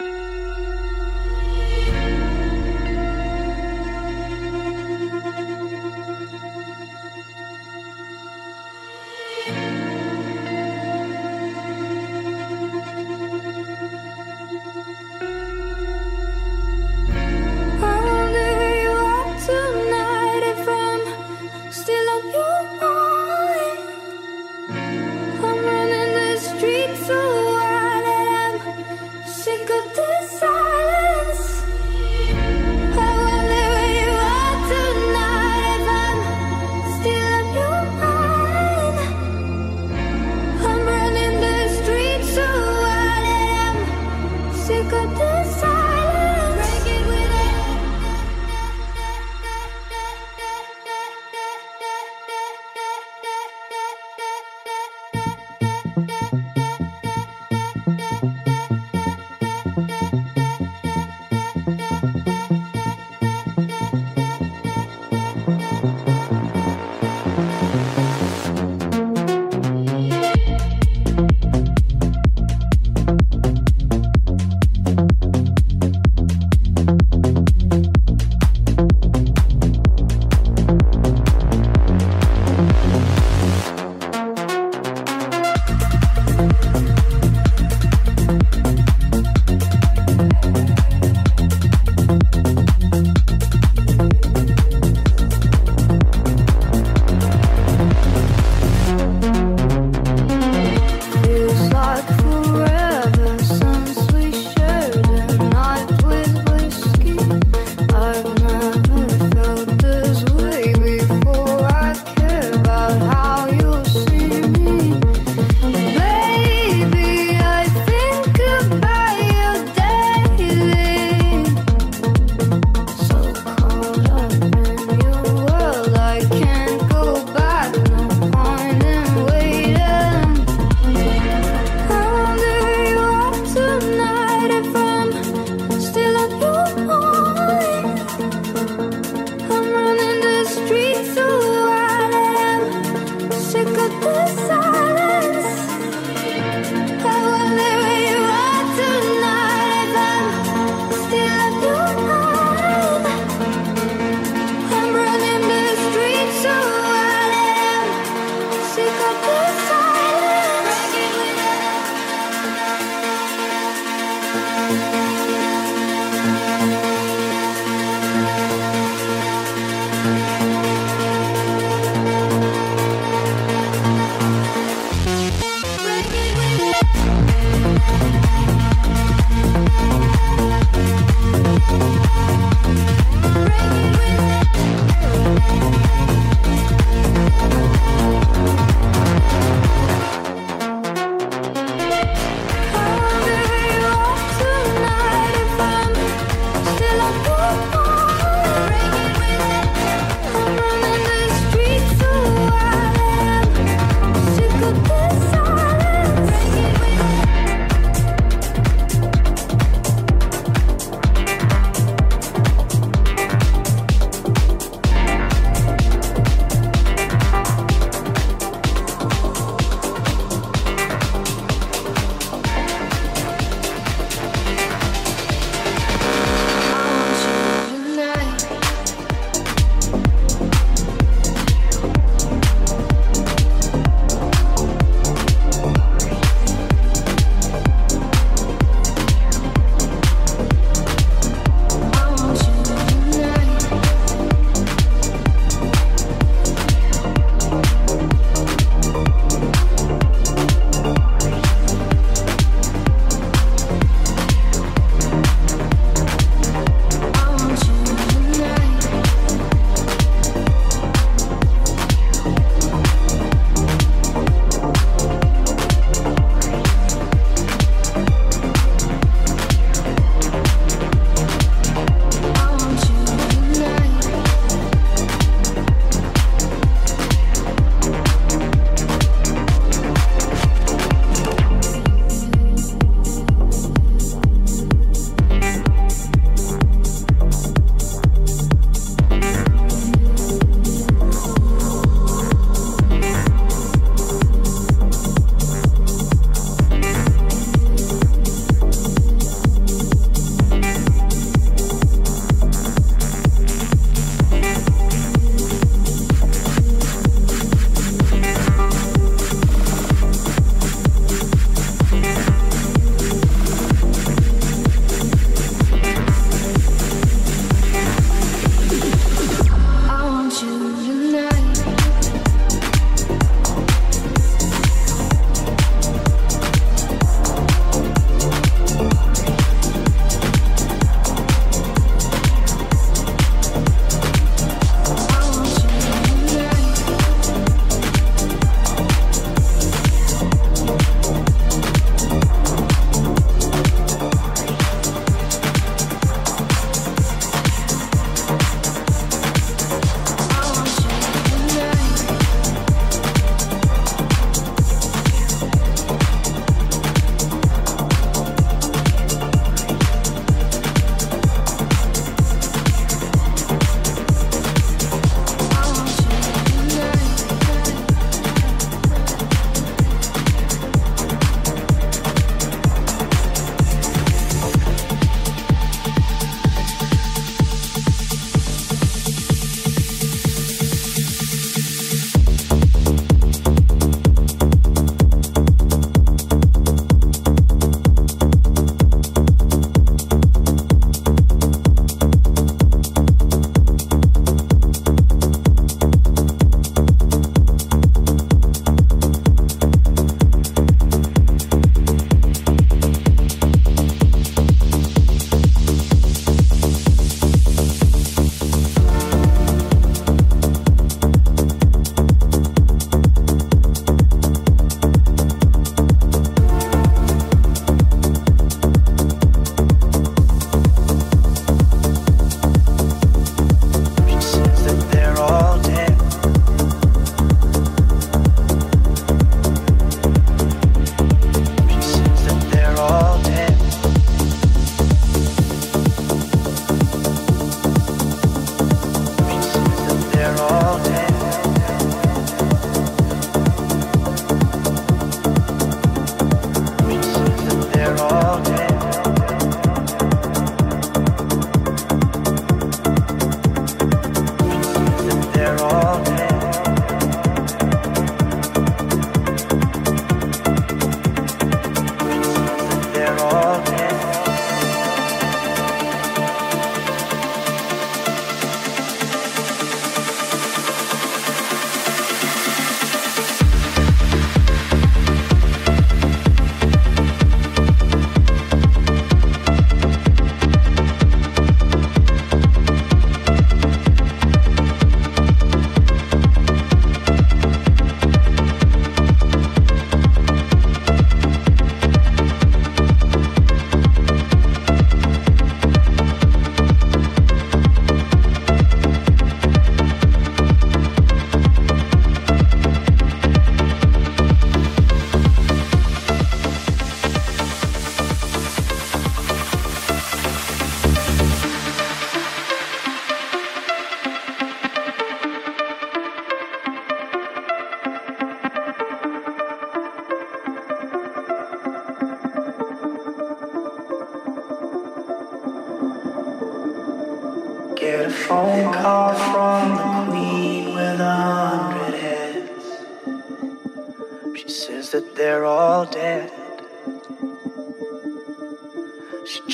I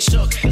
They shook.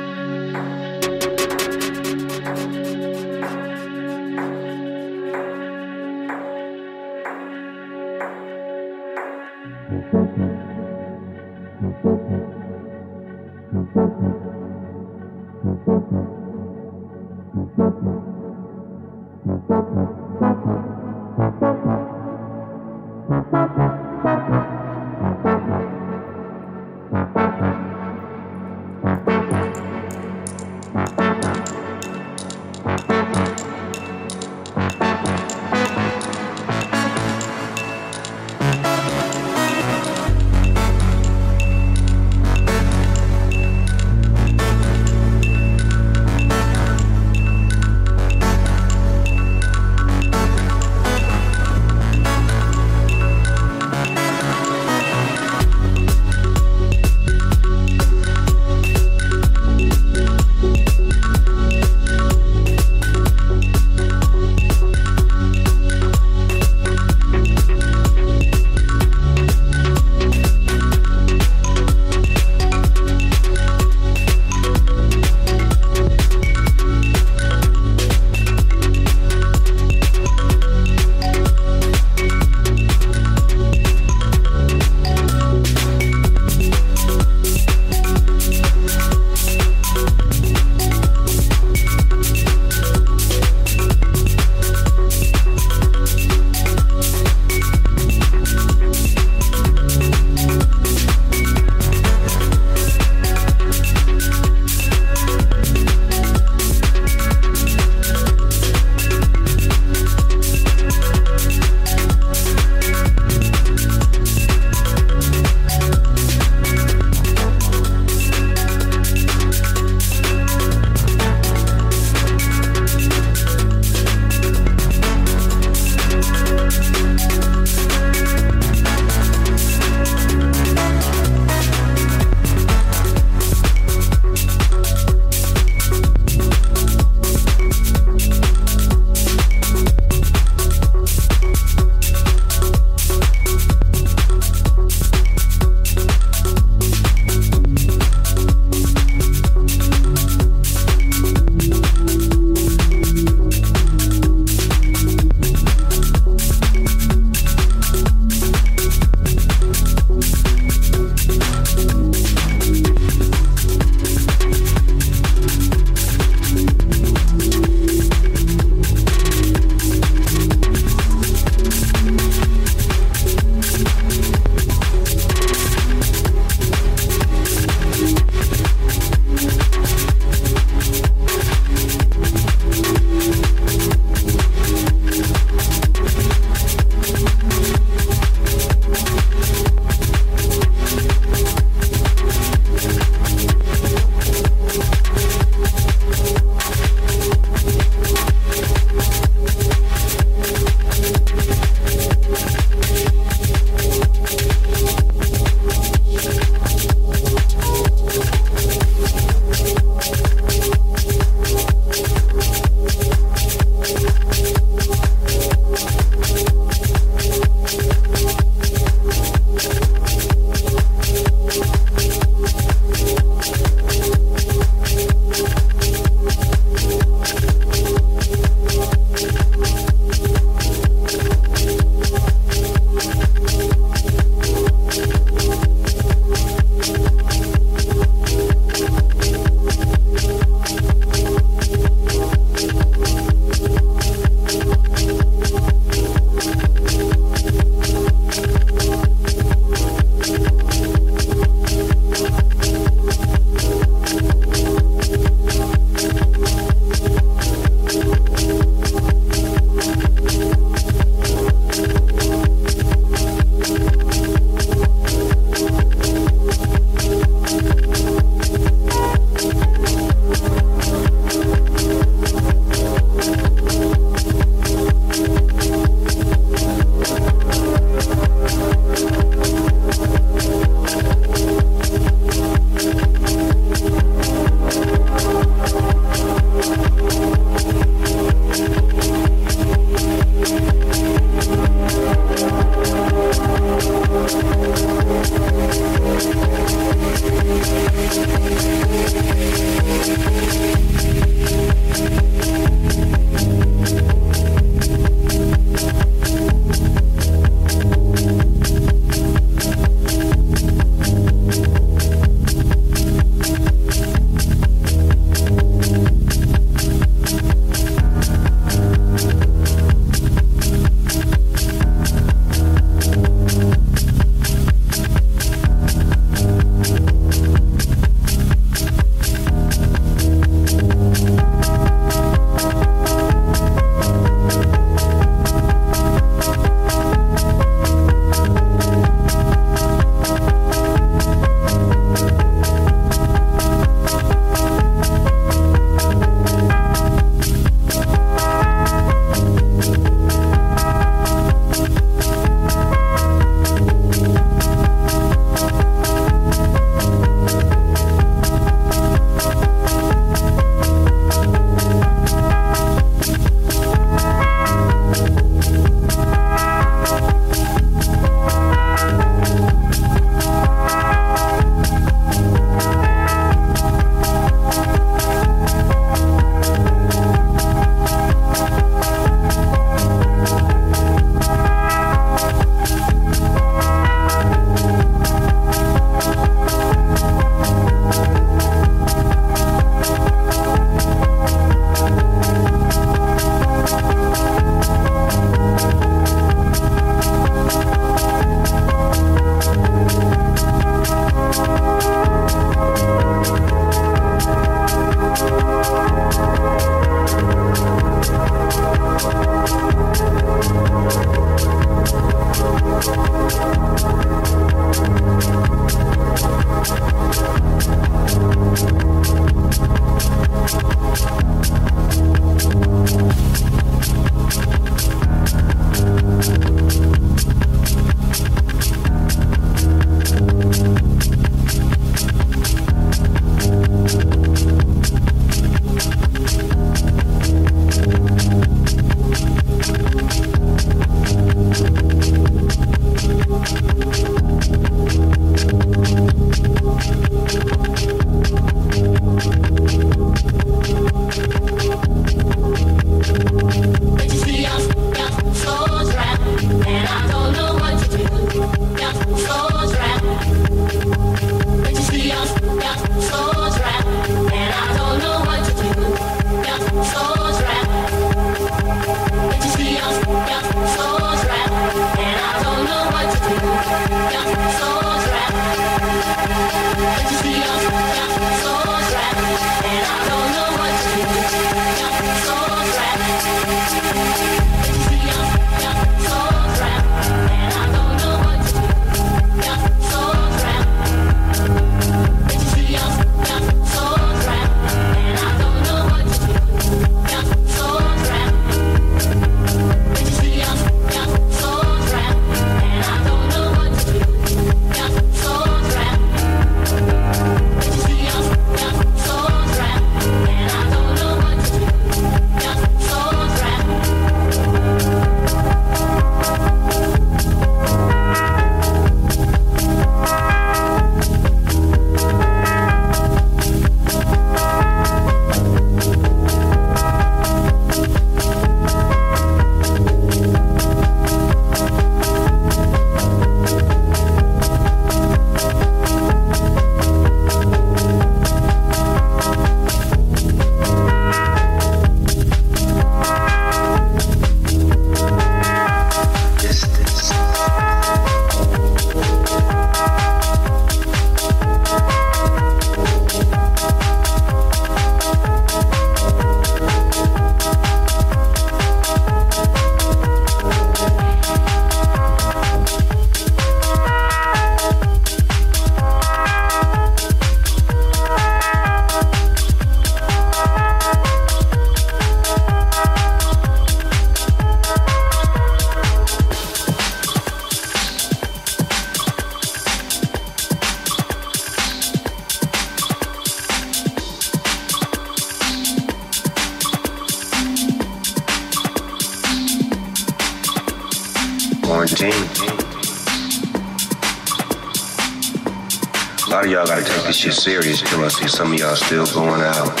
Shit serious till I see some of y'all still going out,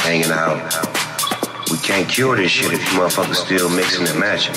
hanging out. We can't cure this shit if you motherfuckers still mixing and matching.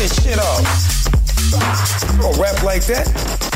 This shit off. You don't rap like that.